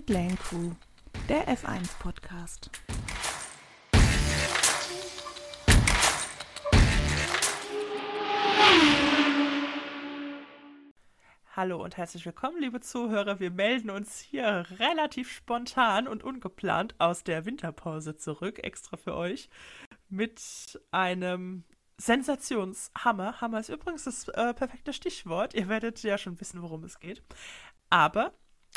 Pitlane Crew, der F1 Podcast. Hallo und herzlich willkommen, liebe Zuhörer. Wir melden uns hier relativ spontan und ungeplant aus der Winterpause zurück, extra für euch, mit einem Sensationshammer. Hammer ist übrigens das äh, perfekte Stichwort. Ihr werdet ja schon wissen, worum es geht. Aber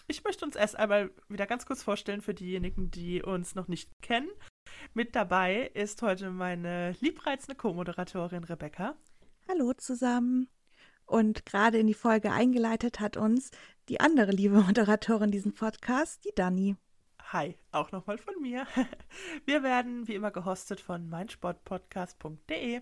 ich möchte uns erst einmal wieder ganz kurz vorstellen für diejenigen, die uns noch nicht kennen. Mit dabei ist heute meine liebreizende Co-Moderatorin Rebecca. Hallo zusammen. Und gerade in die Folge eingeleitet hat uns die andere liebe Moderatorin diesen Podcast, die Dani. Hi, auch nochmal von mir. Wir werden wie immer gehostet von meinsportpodcast.de.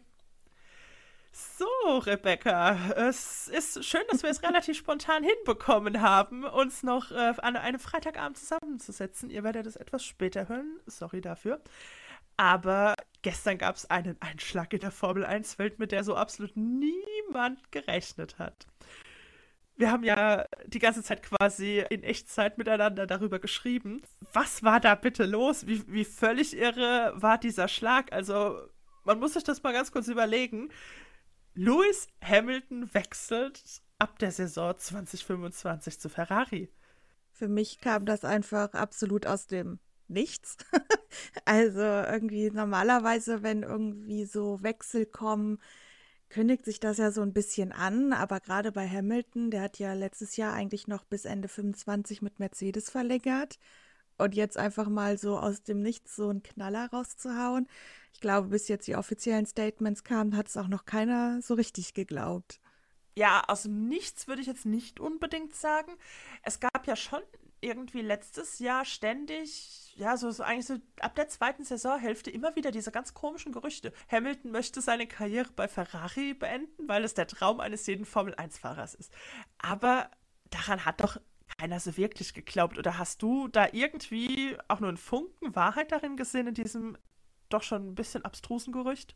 So, Rebecca, es ist schön, dass wir es relativ spontan hinbekommen haben, uns noch äh, an einem Freitagabend zusammenzusetzen. Ihr werdet es etwas später hören, sorry dafür. Aber gestern gab es einen Einschlag in der Formel 1-Welt, mit der so absolut niemand gerechnet hat. Wir haben ja die ganze Zeit quasi in Echtzeit miteinander darüber geschrieben. Was war da bitte los? Wie, wie völlig irre war dieser Schlag? Also, man muss sich das mal ganz kurz überlegen. Lewis Hamilton wechselt ab der Saison 2025 zu Ferrari. Für mich kam das einfach absolut aus dem Nichts. also irgendwie normalerweise, wenn irgendwie so Wechsel kommen, kündigt sich das ja so ein bisschen an. Aber gerade bei Hamilton, der hat ja letztes Jahr eigentlich noch bis Ende 25 mit Mercedes verlängert. Und jetzt einfach mal so aus dem Nichts so einen Knaller rauszuhauen. Ich glaube, bis jetzt die offiziellen Statements kamen, hat es auch noch keiner so richtig geglaubt. Ja, aus dem Nichts würde ich jetzt nicht unbedingt sagen. Es gab ja schon irgendwie letztes Jahr ständig, ja, so, so eigentlich so ab der zweiten Saisonhälfte immer wieder diese ganz komischen Gerüchte. Hamilton möchte seine Karriere bei Ferrari beenden, weil es der Traum eines jeden Formel-1-Fahrers ist. Aber daran hat doch keiner so wirklich geglaubt. Oder hast du da irgendwie auch nur einen Funken Wahrheit darin gesehen, in diesem doch schon ein bisschen abstrusen Gerücht?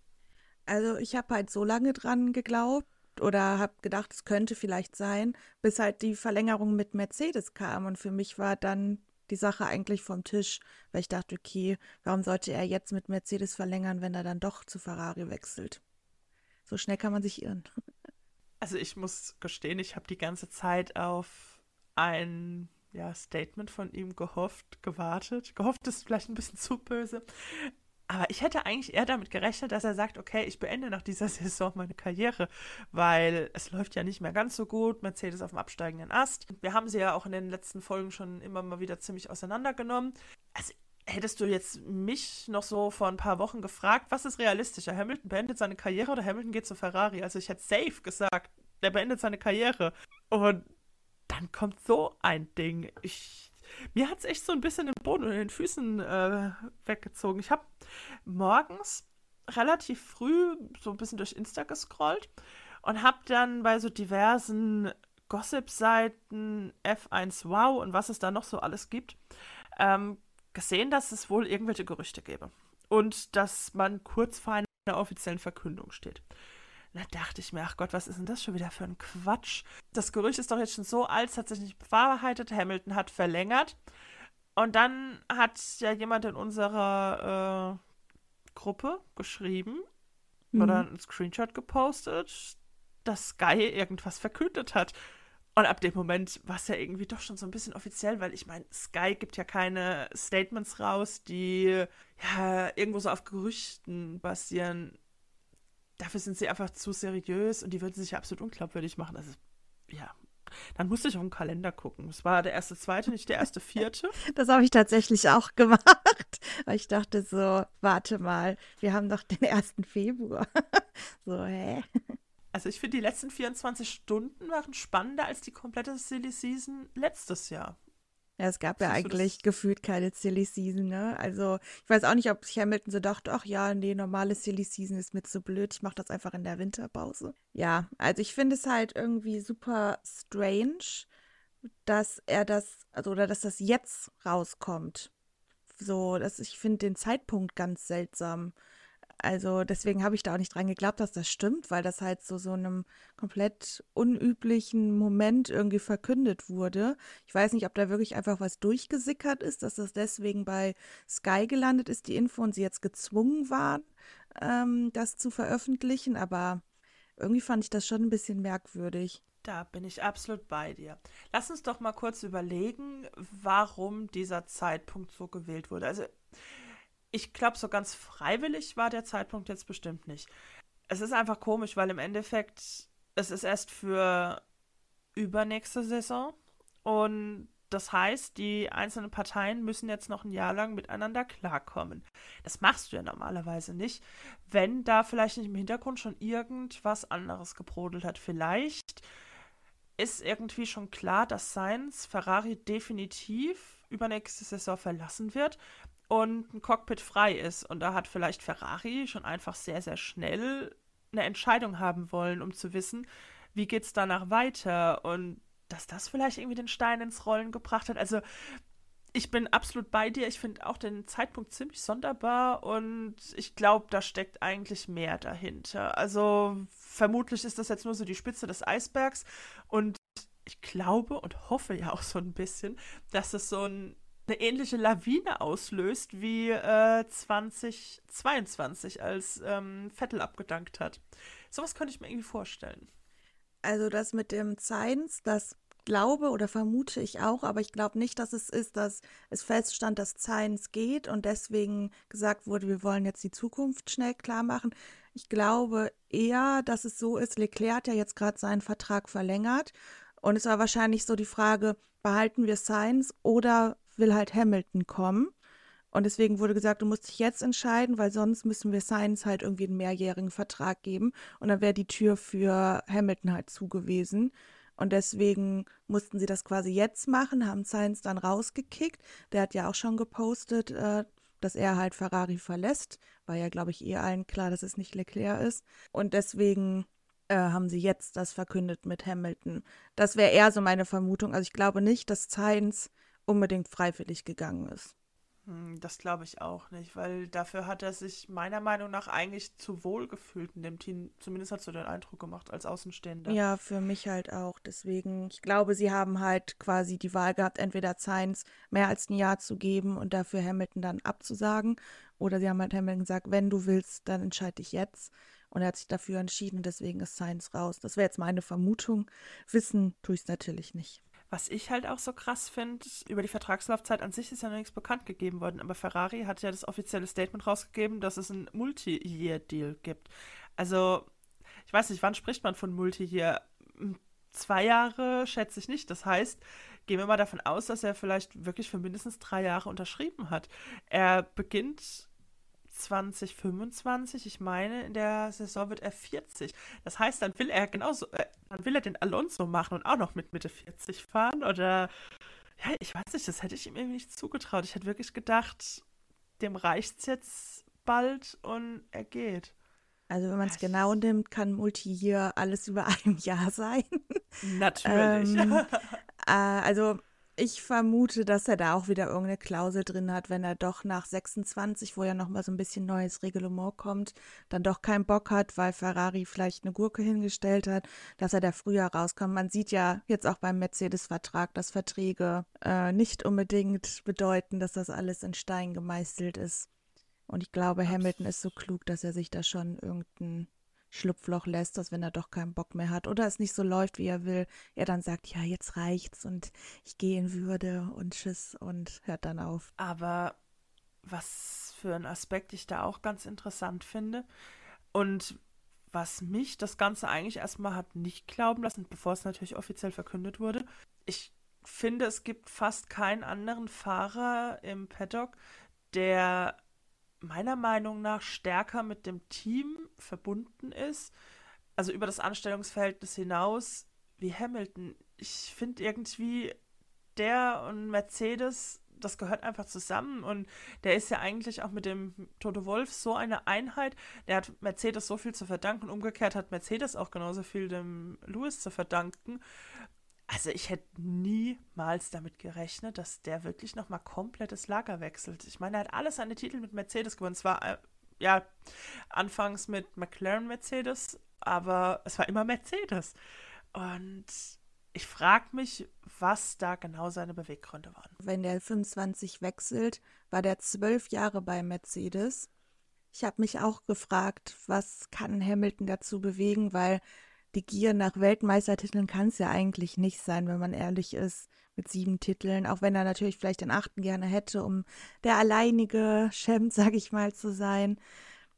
Also ich habe halt so lange dran geglaubt oder habe gedacht, es könnte vielleicht sein, bis halt die Verlängerung mit Mercedes kam. Und für mich war dann die Sache eigentlich vom Tisch, weil ich dachte, okay, warum sollte er jetzt mit Mercedes verlängern, wenn er dann doch zu Ferrari wechselt? So schnell kann man sich irren. Also ich muss gestehen, ich habe die ganze Zeit auf ein ja, Statement von ihm gehofft, gewartet. Gehofft ist vielleicht ein bisschen zu böse. Aber ich hätte eigentlich eher damit gerechnet, dass er sagt, okay, ich beende nach dieser Saison meine Karriere, weil es läuft ja nicht mehr ganz so gut. Mercedes auf dem absteigenden Ast. Wir haben sie ja auch in den letzten Folgen schon immer mal wieder ziemlich auseinandergenommen. Also hättest du jetzt mich noch so vor ein paar Wochen gefragt, was ist realistischer? Hamilton beendet seine Karriere oder Hamilton geht zu Ferrari? Also ich hätte safe gesagt, der beendet seine Karriere. Und dann kommt so ein Ding. Ich, mir hat es echt so ein bisschen den Boden unter den Füßen äh, weggezogen. Ich habe morgens relativ früh so ein bisschen durch Insta gescrollt und habe dann bei so diversen Gossip-Seiten, F1 Wow und was es da noch so alles gibt, ähm, gesehen, dass es wohl irgendwelche Gerüchte gäbe. Und dass man kurz vor einer offiziellen Verkündung steht. Da dachte ich mir, ach Gott, was ist denn das schon wieder für ein Quatsch? Das Gerücht ist doch jetzt schon so alt, es hat sich nicht bewahrheitet. Hamilton hat verlängert. Und dann hat ja jemand in unserer äh, Gruppe geschrieben mhm. oder einen Screenshot gepostet, dass Sky irgendwas verkündet hat. Und ab dem Moment war es ja irgendwie doch schon so ein bisschen offiziell, weil ich meine, Sky gibt ja keine Statements raus, die ja irgendwo so auf Gerüchten basieren dafür sind sie einfach zu seriös und die würden sich absolut unglaubwürdig machen. Also, ja. Dann musste ich auf den Kalender gucken. Es war der erste, zweite, nicht der erste, vierte. Das habe ich tatsächlich auch gemacht, weil ich dachte so, warte mal, wir haben doch den ersten Februar. so, hä? Also ich finde, die letzten 24 Stunden waren spannender als die komplette Silly Season letztes Jahr. Ja, es gab ja eigentlich gefühlt keine Silly Season, ne? Also, ich weiß auch nicht, ob sich Hamilton so dachte, ach ja, nee, normale Silly Season ist mir zu blöd, ich mache das einfach in der Winterpause. Ja, also ich finde es halt irgendwie super strange, dass er das, also oder dass das jetzt rauskommt. So, dass ich finde den Zeitpunkt ganz seltsam. Also deswegen habe ich da auch nicht dran geglaubt, dass das stimmt, weil das halt so so einem komplett unüblichen Moment irgendwie verkündet wurde. Ich weiß nicht, ob da wirklich einfach was durchgesickert ist, dass das deswegen bei Sky gelandet ist, die Info, und sie jetzt gezwungen waren, ähm, das zu veröffentlichen. Aber irgendwie fand ich das schon ein bisschen merkwürdig. Da bin ich absolut bei dir. Lass uns doch mal kurz überlegen, warum dieser Zeitpunkt so gewählt wurde. Also ich glaube, so ganz freiwillig war der Zeitpunkt jetzt bestimmt nicht. Es ist einfach komisch, weil im Endeffekt es ist erst für übernächste Saison und das heißt, die einzelnen Parteien müssen jetzt noch ein Jahr lang miteinander klarkommen. Das machst du ja normalerweise nicht, wenn da vielleicht nicht im Hintergrund schon irgendwas anderes gebrodelt hat. Vielleicht ist irgendwie schon klar, dass Sainz Ferrari definitiv übernächste Saison verlassen wird und ein Cockpit frei ist. Und da hat vielleicht Ferrari schon einfach sehr, sehr schnell eine Entscheidung haben wollen, um zu wissen, wie geht es danach weiter und dass das vielleicht irgendwie den Stein ins Rollen gebracht hat. Also ich bin absolut bei dir. Ich finde auch den Zeitpunkt ziemlich sonderbar und ich glaube, da steckt eigentlich mehr dahinter. Also vermutlich ist das jetzt nur so die Spitze des Eisbergs und ich glaube und hoffe ja auch so ein bisschen, dass es so ein eine ähnliche Lawine auslöst wie äh, 2022, als ähm, Vettel abgedankt hat. Sowas könnte ich mir irgendwie vorstellen. Also das mit dem Science, das glaube oder vermute ich auch, aber ich glaube nicht, dass es ist, dass es feststand, dass Science geht und deswegen gesagt wurde, wir wollen jetzt die Zukunft schnell klar machen. Ich glaube eher, dass es so ist, Leclerc hat ja jetzt gerade seinen Vertrag verlängert und es war wahrscheinlich so die Frage, behalten wir Science oder will halt Hamilton kommen. Und deswegen wurde gesagt, du musst dich jetzt entscheiden, weil sonst müssen wir Science halt irgendwie einen mehrjährigen Vertrag geben. Und dann wäre die Tür für Hamilton halt zugewiesen. Und deswegen mussten sie das quasi jetzt machen, haben Science dann rausgekickt. Der hat ja auch schon gepostet, äh, dass er halt Ferrari verlässt. War ja, glaube ich, eh allen klar, dass es nicht Leclerc ist. Und deswegen äh, haben sie jetzt das verkündet mit Hamilton. Das wäre eher so meine Vermutung. Also ich glaube nicht, dass Science unbedingt freiwillig gegangen ist. Hm, das glaube ich auch nicht, weil dafür hat er sich meiner Meinung nach eigentlich zu wohl gefühlt in dem Team. Zumindest hat so den Eindruck gemacht als Außenstehender. Ja, für mich halt auch. Deswegen, ich glaube, sie haben halt quasi die Wahl gehabt, entweder Sainz mehr als ein Jahr zu geben und dafür Hamilton dann abzusagen. Oder sie haben halt Hamilton gesagt, wenn du willst, dann entscheide ich jetzt. Und er hat sich dafür entschieden, deswegen ist Sainz raus. Das wäre jetzt meine Vermutung. Wissen tue ich es natürlich nicht. Was ich halt auch so krass finde, über die Vertragslaufzeit an sich ist ja noch nichts bekannt gegeben worden, aber Ferrari hat ja das offizielle Statement rausgegeben, dass es einen Multi-Year-Deal gibt. Also, ich weiß nicht, wann spricht man von Multi-Year? Hm, zwei Jahre schätze ich nicht. Das heißt, gehen wir mal davon aus, dass er vielleicht wirklich für mindestens drei Jahre unterschrieben hat. Er beginnt 2025, ich meine, in der Saison wird er 40. Das heißt, dann will er genauso, äh, dann will er den Alonso machen und auch noch mit Mitte 40 fahren oder ja, ich weiß nicht, das hätte ich ihm irgendwie nicht zugetraut. Ich hätte wirklich gedacht, dem reicht es jetzt bald und er geht. Also wenn man es genau nimmt, kann Multi-Year alles über einem Jahr sein. Natürlich. ähm, äh, also ich vermute, dass er da auch wieder irgendeine Klausel drin hat, wenn er doch nach 26, wo ja nochmal so ein bisschen neues Reglement kommt, dann doch keinen Bock hat, weil Ferrari vielleicht eine Gurke hingestellt hat, dass er da früher rauskommt. Man sieht ja jetzt auch beim Mercedes-Vertrag, dass Verträge äh, nicht unbedingt bedeuten, dass das alles in Stein gemeißelt ist. Und ich glaube, Hamilton ist so klug, dass er sich da schon irgendein Schlupfloch lässt, dass wenn er doch keinen Bock mehr hat oder es nicht so läuft, wie er will, er dann sagt, ja, jetzt reicht's und ich gehe in Würde und tschüss und hört dann auf. Aber was für ein Aspekt ich da auch ganz interessant finde und was mich das Ganze eigentlich erstmal hat nicht glauben lassen, bevor es natürlich offiziell verkündet wurde. Ich finde, es gibt fast keinen anderen Fahrer im Paddock, der meiner Meinung nach stärker mit dem Team verbunden ist, also über das Anstellungsverhältnis hinaus, wie Hamilton. Ich finde irgendwie, der und Mercedes, das gehört einfach zusammen und der ist ja eigentlich auch mit dem Toto Wolf so eine Einheit. Der hat Mercedes so viel zu verdanken. Umgekehrt hat Mercedes auch genauso viel dem Lewis zu verdanken. Also ich hätte niemals damit gerechnet, dass der wirklich nochmal komplettes Lager wechselt. Ich meine, er hat alle seine Titel mit Mercedes gewonnen. Zwar äh, ja, anfangs mit McLaren Mercedes, aber es war immer Mercedes. Und ich frage mich, was da genau seine Beweggründe waren. Wenn der 25 wechselt, war der zwölf Jahre bei Mercedes. Ich habe mich auch gefragt, was kann Hamilton dazu bewegen, weil die Gier nach Weltmeistertiteln kann es ja eigentlich nicht sein, wenn man ehrlich ist, mit sieben Titeln, auch wenn er natürlich vielleicht den achten gerne hätte, um der alleinige Champ, sag ich mal, zu sein.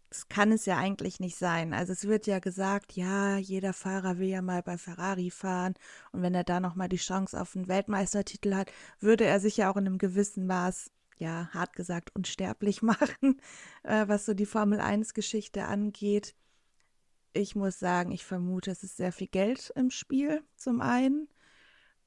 Das kann es ja eigentlich nicht sein. Also es wird ja gesagt, ja, jeder Fahrer will ja mal bei Ferrari fahren und wenn er da noch mal die Chance auf einen Weltmeistertitel hat, würde er sich ja auch in einem gewissen Maß, ja, hart gesagt, unsterblich machen, äh, was so die Formel 1 Geschichte angeht. Ich muss sagen, ich vermute, es ist sehr viel Geld im Spiel, zum einen.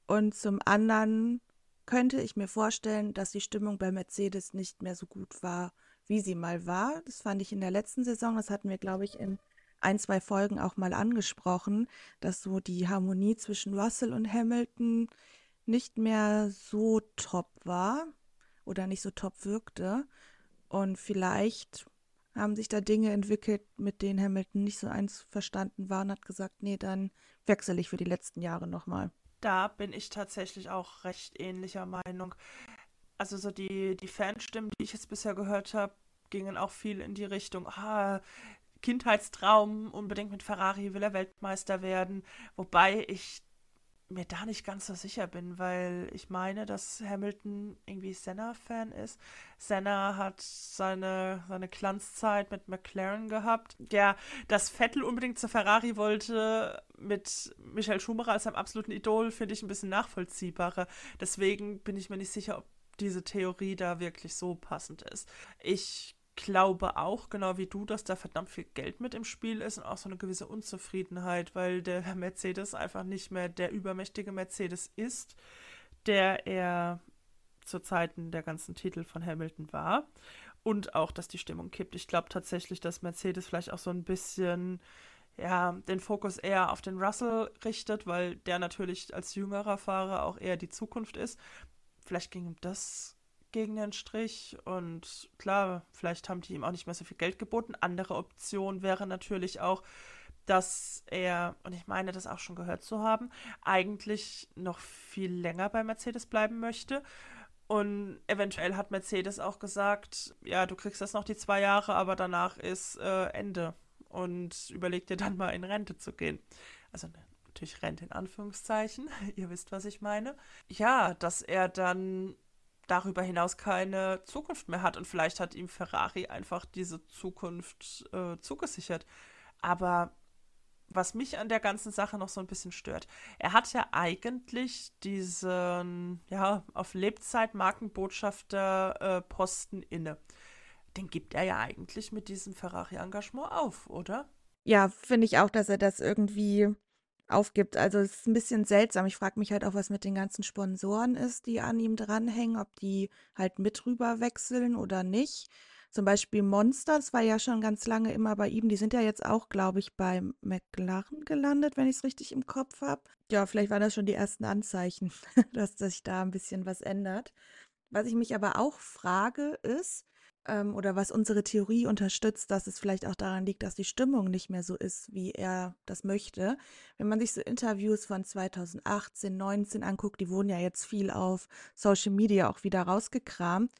Und zum anderen könnte ich mir vorstellen, dass die Stimmung bei Mercedes nicht mehr so gut war, wie sie mal war. Das fand ich in der letzten Saison, das hatten wir, glaube ich, in ein, zwei Folgen auch mal angesprochen, dass so die Harmonie zwischen Russell und Hamilton nicht mehr so top war oder nicht so top wirkte. Und vielleicht haben sich da Dinge entwickelt, mit denen Hamilton nicht so einverstanden war und hat gesagt, nee, dann wechsle ich für die letzten Jahre nochmal da bin ich tatsächlich auch recht ähnlicher Meinung. Also so die, die Fanstimmen, die ich jetzt bisher gehört habe, gingen auch viel in die Richtung, ah, Kindheitstraum, unbedingt mit Ferrari will er Weltmeister werden. Wobei ich mir da nicht ganz so sicher bin, weil ich meine, dass Hamilton irgendwie Senna-Fan ist. Senna hat seine, seine Glanzzeit mit McLaren gehabt. Ja, dass Vettel unbedingt zur Ferrari wollte mit Michael Schumacher als seinem absoluten Idol, finde ich ein bisschen nachvollziehbarer. Deswegen bin ich mir nicht sicher, ob diese Theorie da wirklich so passend ist. Ich glaube auch, genau wie du, dass da verdammt viel Geld mit im Spiel ist und auch so eine gewisse Unzufriedenheit, weil der Mercedes einfach nicht mehr der übermächtige Mercedes ist, der er zu Zeiten der ganzen Titel von Hamilton war. Und auch, dass die Stimmung kippt. Ich glaube tatsächlich, dass Mercedes vielleicht auch so ein bisschen ja, den Fokus eher auf den Russell richtet, weil der natürlich als jüngerer Fahrer auch eher die Zukunft ist. Vielleicht ging ihm das gegen den Strich und klar, vielleicht haben die ihm auch nicht mehr so viel Geld geboten. Andere Option wäre natürlich auch, dass er, und ich meine das auch schon gehört zu haben, eigentlich noch viel länger bei Mercedes bleiben möchte. Und eventuell hat Mercedes auch gesagt, ja, du kriegst das noch die zwei Jahre, aber danach ist äh, Ende. Und überleg dir dann mal in Rente zu gehen. Also natürlich Rente in Anführungszeichen, ihr wisst, was ich meine. Ja, dass er dann darüber hinaus keine Zukunft mehr hat. Und vielleicht hat ihm Ferrari einfach diese Zukunft äh, zugesichert. Aber was mich an der ganzen Sache noch so ein bisschen stört, er hat ja eigentlich diesen, ja, auf Lebzeit Markenbotschafter-Posten äh, inne. Den gibt er ja eigentlich mit diesem Ferrari-Engagement auf, oder? Ja, finde ich auch, dass er das irgendwie aufgibt. Also es ist ein bisschen seltsam. Ich frage mich halt auch, was mit den ganzen Sponsoren ist, die an ihm dranhängen, ob die halt mit rüber wechseln oder nicht. Zum Beispiel Monster, das war ja schon ganz lange immer bei ihm. Die sind ja jetzt auch, glaube ich, bei McLaren gelandet, wenn ich es richtig im Kopf habe. Ja, vielleicht waren das schon die ersten Anzeichen, dass sich da ein bisschen was ändert. Was ich mich aber auch frage, ist, ähm, oder was unsere Theorie unterstützt, dass es vielleicht auch daran liegt, dass die Stimmung nicht mehr so ist, wie er das möchte. Wenn man sich so Interviews von 2018, 19 anguckt, die wurden ja jetzt viel auf Social Media auch wieder rausgekramt,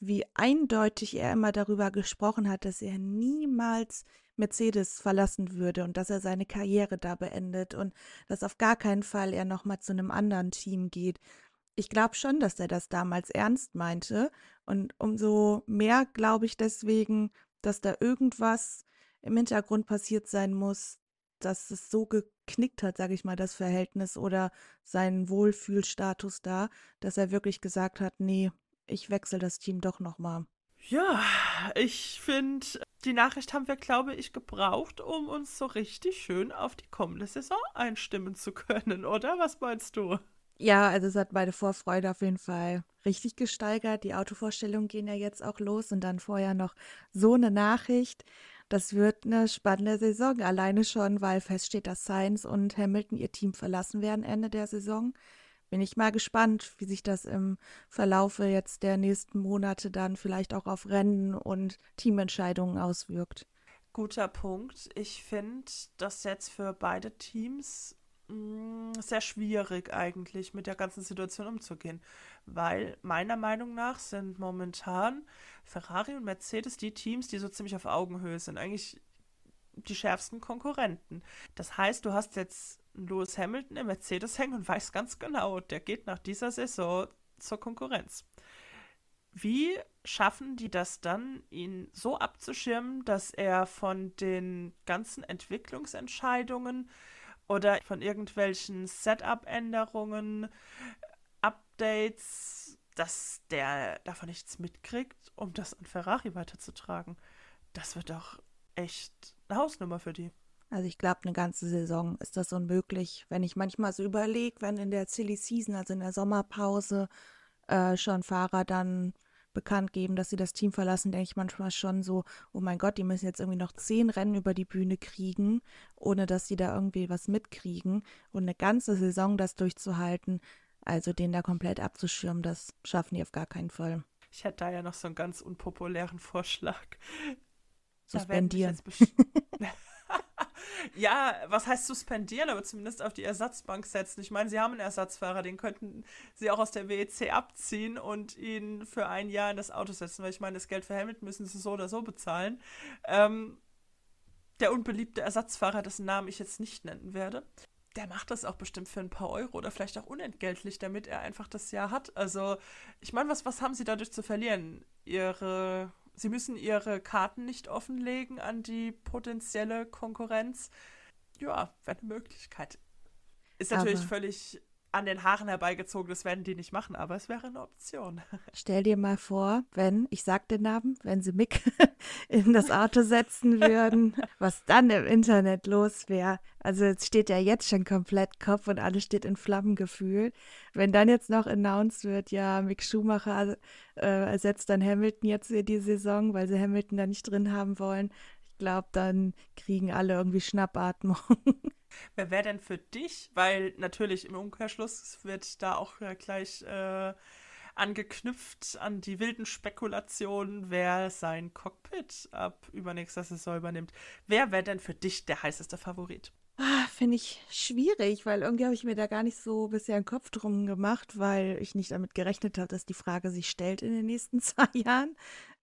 wie eindeutig er immer darüber gesprochen hat, dass er niemals Mercedes verlassen würde und dass er seine Karriere da beendet und dass auf gar keinen Fall er nochmal zu einem anderen Team geht ich glaube schon, dass er das damals ernst meinte. Und umso mehr glaube ich deswegen, dass da irgendwas im Hintergrund passiert sein muss, dass es so geknickt hat, sage ich mal, das Verhältnis oder seinen Wohlfühlstatus da, dass er wirklich gesagt hat, nee, ich wechsle das Team doch nochmal. Ja, ich finde, die Nachricht haben wir, glaube ich, gebraucht, um uns so richtig schön auf die kommende Saison einstimmen zu können, oder? Was meinst du? Ja, also es hat meine Vorfreude auf jeden Fall richtig gesteigert. Die Autovorstellungen gehen ja jetzt auch los und dann vorher noch so eine Nachricht. Das wird eine spannende Saison. Alleine schon, weil feststeht, dass Sainz und Hamilton ihr Team verlassen werden Ende der Saison. bin ich mal gespannt, wie sich das im Verlaufe jetzt der nächsten Monate dann vielleicht auch auf Rennen und Teamentscheidungen auswirkt. Guter Punkt. Ich finde das jetzt für beide Teams sehr schwierig eigentlich mit der ganzen Situation umzugehen, weil meiner Meinung nach sind momentan Ferrari und Mercedes die Teams, die so ziemlich auf Augenhöhe sind. Eigentlich die schärfsten Konkurrenten. Das heißt, du hast jetzt Lewis Hamilton im Mercedes hängen und weißt ganz genau, der geht nach dieser Saison zur Konkurrenz. Wie schaffen die das dann, ihn so abzuschirmen, dass er von den ganzen Entwicklungsentscheidungen oder von irgendwelchen Setup-Änderungen, Updates, dass der davon nichts mitkriegt, um das an Ferrari weiterzutragen? Das wird doch echt eine Hausnummer für die. Also ich glaube, eine ganze Saison ist das unmöglich. Wenn ich manchmal so überlege, wenn in der Silly Season, also in der Sommerpause, äh, schon Fahrer dann bekannt geben, dass sie das Team verlassen, denke ich manchmal schon so, oh mein Gott, die müssen jetzt irgendwie noch zehn Rennen über die Bühne kriegen, ohne dass sie da irgendwie was mitkriegen. Und eine ganze Saison das durchzuhalten, also den da komplett abzuschirmen, das schaffen die auf gar keinen Fall. Ich hätte da ja noch so einen ganz unpopulären Vorschlag. Suspendieren. ja, was heißt suspendieren, aber zumindest auf die Ersatzbank setzen. Ich meine, sie haben einen Ersatzfahrer, den könnten sie auch aus der WEC abziehen und ihn für ein Jahr in das Auto setzen, weil ich meine, das Geld für Hamilton müssen sie so oder so bezahlen. Ähm, der unbeliebte Ersatzfahrer, dessen Namen ich jetzt nicht nennen werde, der macht das auch bestimmt für ein paar Euro oder vielleicht auch unentgeltlich, damit er einfach das Jahr hat. Also, ich meine, was, was haben sie dadurch zu verlieren? Ihre Sie müssen ihre Karten nicht offenlegen an die potenzielle Konkurrenz. Ja, wäre eine Möglichkeit. Ist natürlich aber völlig an den Haaren herbeigezogen, das werden die nicht machen, aber es wäre eine Option. Stell dir mal vor, wenn, ich sag den Namen, wenn sie Mick in das Auto setzen würden, was dann im Internet los wäre. Also es steht ja jetzt schon komplett Kopf und alles steht in Flammen gefühlt. Wenn dann jetzt noch announced wird, ja, Mick Schumacher äh, ersetzt dann Hamilton jetzt die Saison, weil sie Hamilton da nicht drin haben wollen, glaube, dann kriegen alle irgendwie Schnappatmung. Wer wäre denn für dich? Weil natürlich im Umkehrschluss wird da auch gleich äh, angeknüpft an die wilden Spekulationen, wer sein Cockpit ab übernächster Saison übernimmt. Wer wäre denn für dich der heißeste Favorit? Ah, Finde ich schwierig, weil irgendwie habe ich mir da gar nicht so bisher einen Kopf drum gemacht, weil ich nicht damit gerechnet habe, dass die Frage sich stellt in den nächsten zwei Jahren.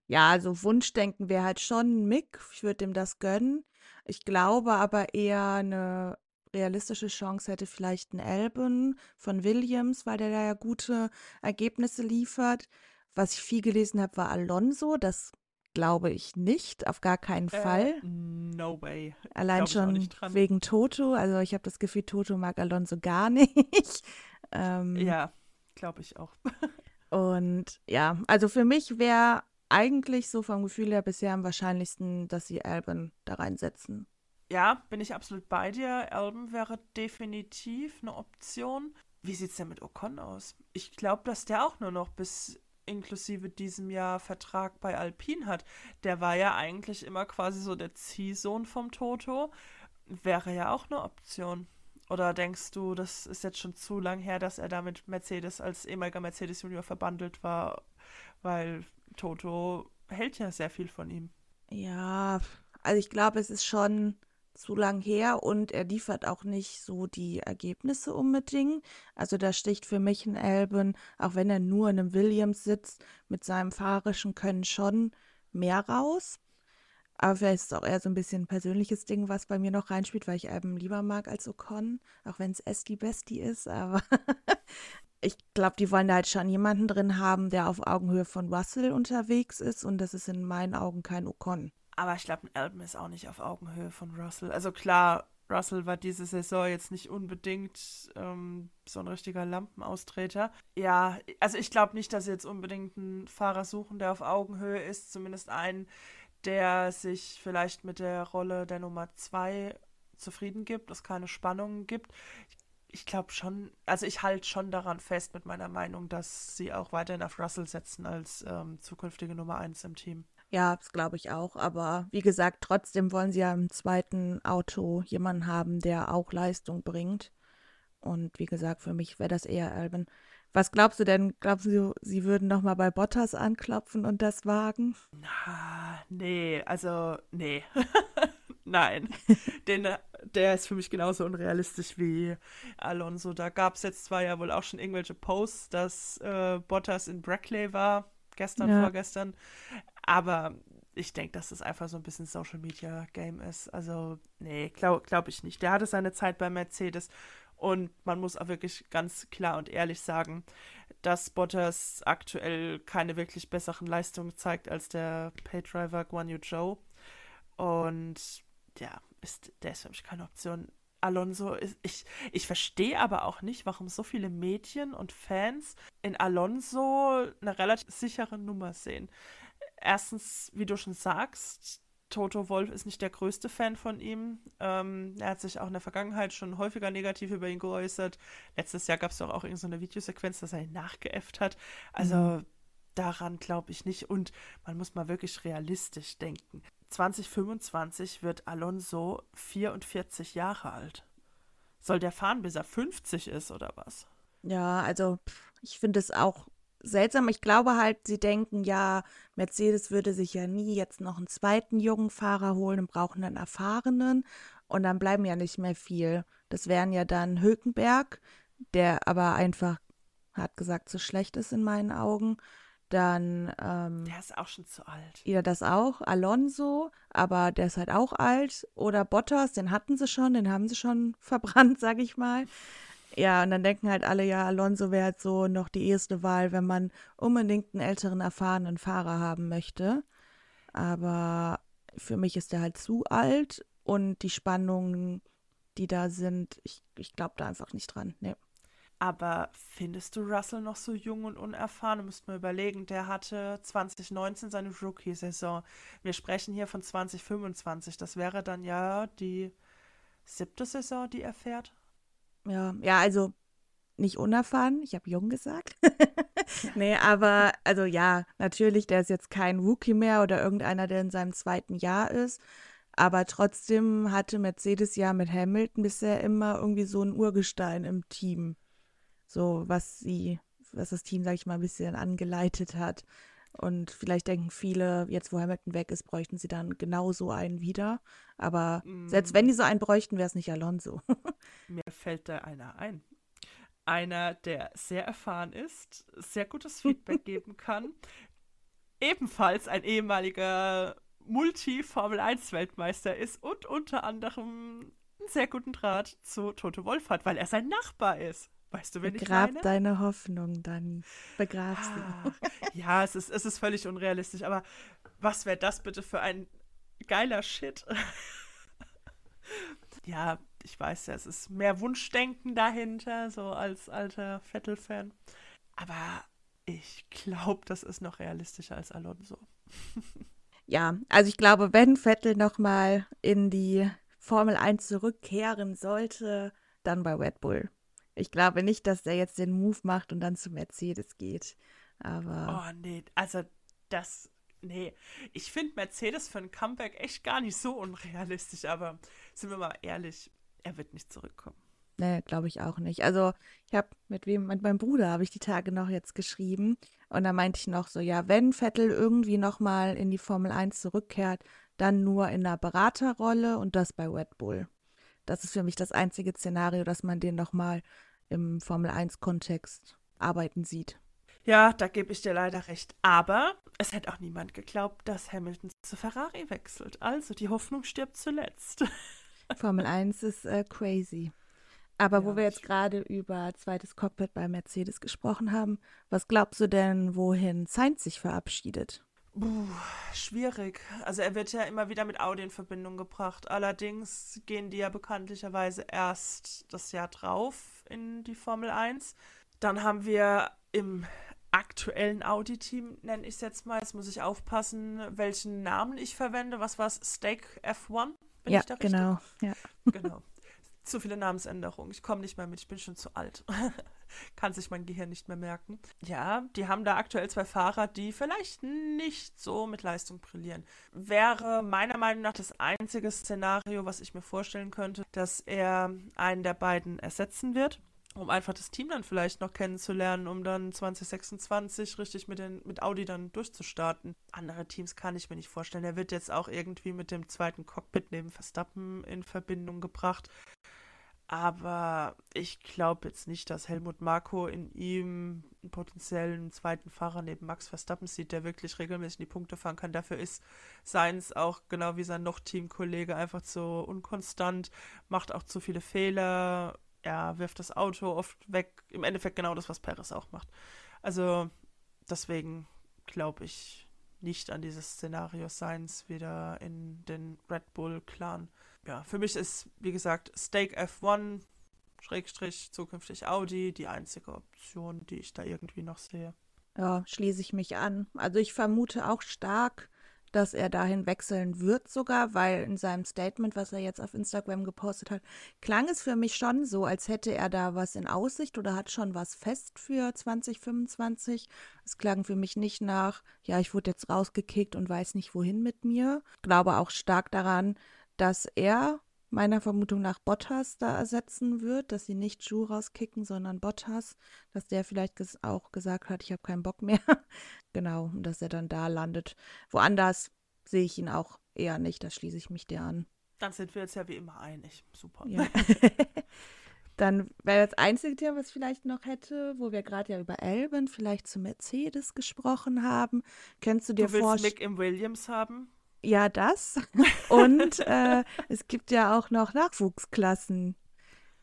Ja, also Wunschdenken wäre halt schon Mick. Ich würde ihm das gönnen. Ich glaube aber eher eine realistische Chance hätte vielleicht ein Albon von Williams, weil der da ja gute Ergebnisse liefert. Was ich viel gelesen habe, war Alonso. Das glaube ich nicht, auf gar keinen äh, Fall. No way. Allein schon wegen Toto. Also ich habe das Gefühl, Toto mag Alonso gar nicht. ähm, ja, glaube ich auch. und ja, also für mich wäre eigentlich so vom Gefühl her bisher am wahrscheinlichsten, dass sie Alban da reinsetzen. Ja, bin ich absolut bei dir. Alban wäre definitiv eine Option. Wie sieht es denn mit Ocon aus? Ich glaube, dass der auch nur noch bis inklusive diesem Jahr Vertrag bei Alpine hat. Der war ja eigentlich immer quasi so der Ziehsohn vom Toto. Wäre ja auch eine Option. Oder denkst du, das ist jetzt schon zu lang her, dass er da mit Mercedes als ehemaliger Mercedes Junior verbandelt war, weil Toto hält ja sehr viel von ihm. Ja, also ich glaube, es ist schon zu lang her und er liefert auch nicht so die Ergebnisse unbedingt. Also da sticht für mich ein Elben, auch wenn er nur in einem Williams sitzt, mit seinem fahrischen Können schon mehr raus. Aber vielleicht ist es auch eher so ein bisschen ein persönliches Ding, was bei mir noch reinspielt, weil ich Alben lieber mag als Ocon, auch wenn es Esti Besti ist, aber ich glaube, die wollen da halt schon jemanden drin haben, der auf Augenhöhe von Russell unterwegs ist und das ist in meinen Augen kein Ocon. Aber ich glaube, Alben ist auch nicht auf Augenhöhe von Russell. Also klar, Russell war diese Saison jetzt nicht unbedingt ähm, so ein richtiger Lampenaustreter. Ja, also ich glaube nicht, dass sie jetzt unbedingt einen Fahrer suchen, der auf Augenhöhe ist. Zumindest einen, der sich vielleicht mit der Rolle der Nummer zwei zufrieden gibt, es keine Spannungen gibt. Ich ich glaube schon, also ich halte schon daran fest mit meiner Meinung, dass sie auch weiterhin auf Russell setzen als ähm, zukünftige Nummer 1 im Team. Ja, das glaube ich auch. Aber wie gesagt, trotzdem wollen sie ja im zweiten Auto jemanden haben, der auch Leistung bringt. Und wie gesagt, für mich wäre das eher Albin. Was glaubst du denn? Glaubst du, sie würden noch mal bei Bottas anklopfen und das wagen? Na, nee, also nee. Nein. Den, der ist für mich genauso unrealistisch wie Alonso. Da gab es jetzt zwar ja wohl auch schon irgendwelche Posts, dass äh, Bottas in Brackley war, gestern, ja. vorgestern. Aber ich denke, dass das einfach so ein bisschen Social Media Game ist. Also, nee, glaube glaub ich nicht. Der hatte seine Zeit bei Mercedes und man muss auch wirklich ganz klar und ehrlich sagen, dass Bottas aktuell keine wirklich besseren Leistungen zeigt als der Paydriver Guan Yu Zhou. Und ja, ist, der ist für mich keine Option. Alonso ist, ich, ich verstehe aber auch nicht, warum so viele Mädchen und Fans in Alonso eine relativ sichere Nummer sehen. Erstens, wie du schon sagst, Toto Wolf ist nicht der größte Fan von ihm. Ähm, er hat sich auch in der Vergangenheit schon häufiger negativ über ihn geäußert. Letztes Jahr gab es doch auch irgendeine so Videosequenz, dass er ihn nachgeäfft hat. Also mhm. daran glaube ich nicht. Und man muss mal wirklich realistisch denken. 2025 wird Alonso 44 Jahre alt. Soll der fahren, bis er 50 ist oder was? Ja, also ich finde es auch seltsam. Ich glaube halt, sie denken, ja, Mercedes würde sich ja nie jetzt noch einen zweiten jungen Fahrer holen und brauchen einen erfahrenen. Und dann bleiben ja nicht mehr viel. Das wären ja dann Hülkenberg, der aber einfach, hat gesagt, zu schlecht ist in meinen Augen. Dann. Ähm, der ist auch schon zu alt. Ja, das auch. Alonso, aber der ist halt auch alt. Oder Bottas, den hatten sie schon, den haben sie schon verbrannt, sag ich mal. Ja, und dann denken halt alle, ja, Alonso wäre halt so noch die erste Wahl, wenn man unbedingt einen älteren, erfahrenen Fahrer haben möchte. Aber für mich ist er halt zu alt und die Spannungen, die da sind, ich, ich glaube da einfach nicht dran. Nee. Aber findest du Russell noch so jung und unerfahren? Du musst mal überlegen, der hatte 2019 seine Rookie-Saison. Wir sprechen hier von 2025. Das wäre dann ja die siebte Saison, die er fährt. Ja, ja, also nicht unerfahren, ich habe jung gesagt. nee, aber also ja, natürlich, der ist jetzt kein Rookie mehr oder irgendeiner, der in seinem zweiten Jahr ist. Aber trotzdem hatte Mercedes ja mit Hamilton bisher immer irgendwie so ein Urgestein im Team. So, was sie, was das Team, sag ich mal, ein bisschen angeleitet hat. Und vielleicht denken viele, jetzt wo Hamilton weg ist, bräuchten sie dann genau so einen wieder. Aber mm. selbst wenn die so einen bräuchten, wäre es nicht Alonso. Mir fällt da einer ein. Einer, der sehr erfahren ist, sehr gutes Feedback geben kann. Ebenfalls ein ehemaliger Multi-Formel-1-Weltmeister ist und unter anderem einen sehr guten Draht zu Toto Wolf hat, weil er sein Nachbar ist. Weißt du, wenn Begrab ich meine? deine Hoffnung, Dani. Begrab sie. Ah, ja, es ist, es ist völlig unrealistisch, aber was wäre das bitte für ein geiler Shit? ja, ich weiß ja, es ist mehr Wunschdenken dahinter, so als alter Vettel-Fan. Aber ich glaube, das ist noch realistischer als Alonso. ja, also ich glaube, wenn Vettel nochmal in die Formel 1 zurückkehren sollte, dann bei Red Bull. Ich glaube nicht, dass der jetzt den Move macht und dann zu Mercedes geht. Aber. Oh, nee, also das. Nee, ich finde Mercedes für ein Comeback echt gar nicht so unrealistisch, aber sind wir mal ehrlich, er wird nicht zurückkommen. Nee, glaube ich auch nicht. Also, ich habe mit wem, mit meinem Bruder habe ich die Tage noch jetzt geschrieben und da meinte ich noch so, ja, wenn Vettel irgendwie nochmal in die Formel 1 zurückkehrt, dann nur in einer Beraterrolle und das bei Red Bull. Das ist für mich das einzige Szenario, dass man den nochmal im Formel-1-Kontext arbeiten sieht. Ja, da gebe ich dir leider recht. Aber es hätte auch niemand geglaubt, dass Hamilton zu Ferrari wechselt. Also die Hoffnung stirbt zuletzt. Formel 1 ist äh, crazy. Aber ja, wo wir jetzt gerade über zweites Cockpit bei Mercedes gesprochen haben, was glaubst du denn, wohin Sainz sich verabschiedet? Puh, schwierig. Also er wird ja immer wieder mit Audi in Verbindung gebracht. Allerdings gehen die ja bekanntlicherweise erst das Jahr drauf in die Formel 1. Dann haben wir im aktuellen Audi-Team, nenne ich es jetzt mal, jetzt muss ich aufpassen, welchen Namen ich verwende. Was war es? Stake F1? Bin ja, genau. Ja. Genau. Zu viele Namensänderungen. Ich komme nicht mehr mit, ich bin schon zu alt. kann sich mein Gehirn nicht mehr merken. Ja, die haben da aktuell zwei Fahrer, die vielleicht nicht so mit Leistung brillieren. Wäre meiner Meinung nach das einzige Szenario, was ich mir vorstellen könnte, dass er einen der beiden ersetzen wird um einfach das Team dann vielleicht noch kennenzulernen, um dann 2026 richtig mit, den, mit Audi dann durchzustarten. Andere Teams kann ich mir nicht vorstellen. Er wird jetzt auch irgendwie mit dem zweiten Cockpit neben Verstappen in Verbindung gebracht. Aber ich glaube jetzt nicht, dass Helmut Marko in ihm einen potenziellen zweiten Fahrer neben Max Verstappen sieht, der wirklich regelmäßig die Punkte fahren kann. Dafür ist Seins auch genau wie sein noch Teamkollege einfach zu unkonstant, macht auch zu viele Fehler, er wirft das Auto oft weg. Im Endeffekt genau das, was Perez auch macht. Also deswegen glaube ich nicht an dieses Szenario Science wieder in den Red Bull Clan. Ja, für mich ist, wie gesagt, Stake F1 Schrägstrich zukünftig Audi die einzige Option, die ich da irgendwie noch sehe. Ja, schließe ich mich an. Also ich vermute auch stark, dass er dahin wechseln wird sogar, weil in seinem Statement, was er jetzt auf Instagram gepostet hat, klang es für mich schon so, als hätte er da was in Aussicht oder hat schon was fest für 2025. Es klang für mich nicht nach, ja, ich wurde jetzt rausgekickt und weiß nicht wohin mit mir. Ich glaube auch stark daran, dass er meiner Vermutung nach Bottas da ersetzen wird, dass sie nicht Ju rauskicken, sondern Bottas, dass der vielleicht ges auch gesagt hat, ich habe keinen Bock mehr. genau, und dass er dann da landet. Woanders sehe ich ihn auch eher nicht, da schließe ich mich dir an. Dann sind wir jetzt ja wie immer einig. Super. Ja. dann wäre das einzige Thema, was ich vielleicht noch hätte, wo wir gerade ja über Elben vielleicht zu Mercedes gesprochen haben. Könntest du dir vorstellen? Du willst Mick im Williams haben? Ja, das. Und äh, es gibt ja auch noch Nachwuchsklassen.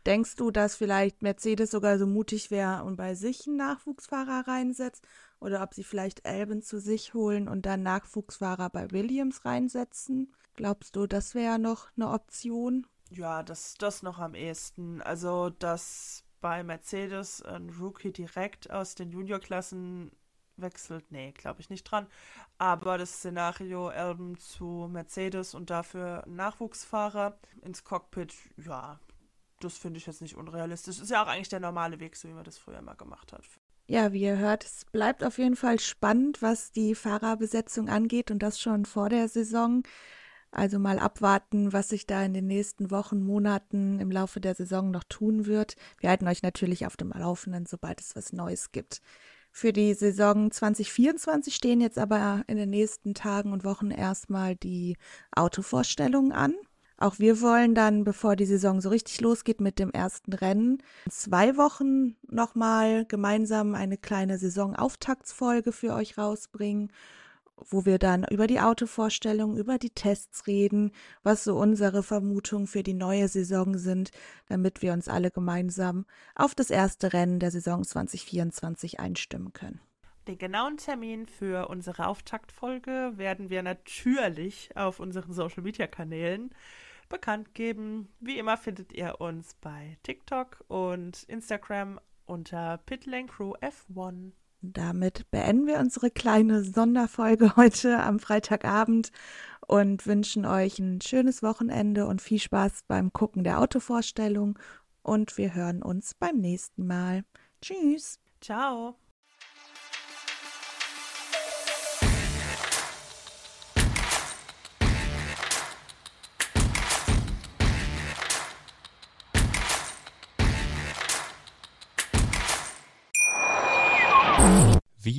Denkst du, dass vielleicht Mercedes sogar so mutig wäre und bei sich einen Nachwuchsfahrer reinsetzt? Oder ob sie vielleicht Elben zu sich holen und dann Nachwuchsfahrer bei Williams reinsetzen? Glaubst du, das wäre noch eine Option? Ja, das, das noch am ehesten. Also, dass bei Mercedes ein Rookie direkt aus den Juniorklassen wechselt, nee, glaube ich nicht dran. Aber das Szenario Alben zu Mercedes und dafür Nachwuchsfahrer ins Cockpit, ja, das finde ich jetzt nicht unrealistisch. Ist ja auch eigentlich der normale Weg, so wie man das früher immer gemacht hat. Ja, wie ihr hört, es bleibt auf jeden Fall spannend, was die Fahrerbesetzung angeht und das schon vor der Saison. Also mal abwarten, was sich da in den nächsten Wochen, Monaten im Laufe der Saison noch tun wird. Wir halten euch natürlich auf dem Laufenden, sobald es was Neues gibt. Für die Saison 2024 stehen jetzt aber in den nächsten Tagen und Wochen erstmal die Autovorstellungen an. Auch wir wollen dann, bevor die Saison so richtig losgeht mit dem ersten Rennen, zwei Wochen nochmal gemeinsam eine kleine Saisonauftaktsfolge für euch rausbringen wo wir dann über die Autovorstellung, über die Tests reden, was so unsere Vermutungen für die neue Saison sind, damit wir uns alle gemeinsam auf das erste Rennen der Saison 2024 einstimmen können. Den genauen Termin für unsere Auftaktfolge werden wir natürlich auf unseren Social Media Kanälen bekannt geben. Wie immer findet ihr uns bei TikTok und Instagram unter Pitlane Crew F1. Damit beenden wir unsere kleine Sonderfolge heute am Freitagabend und wünschen euch ein schönes Wochenende und viel Spaß beim Gucken der Autovorstellung. Und wir hören uns beim nächsten Mal. Tschüss. Ciao.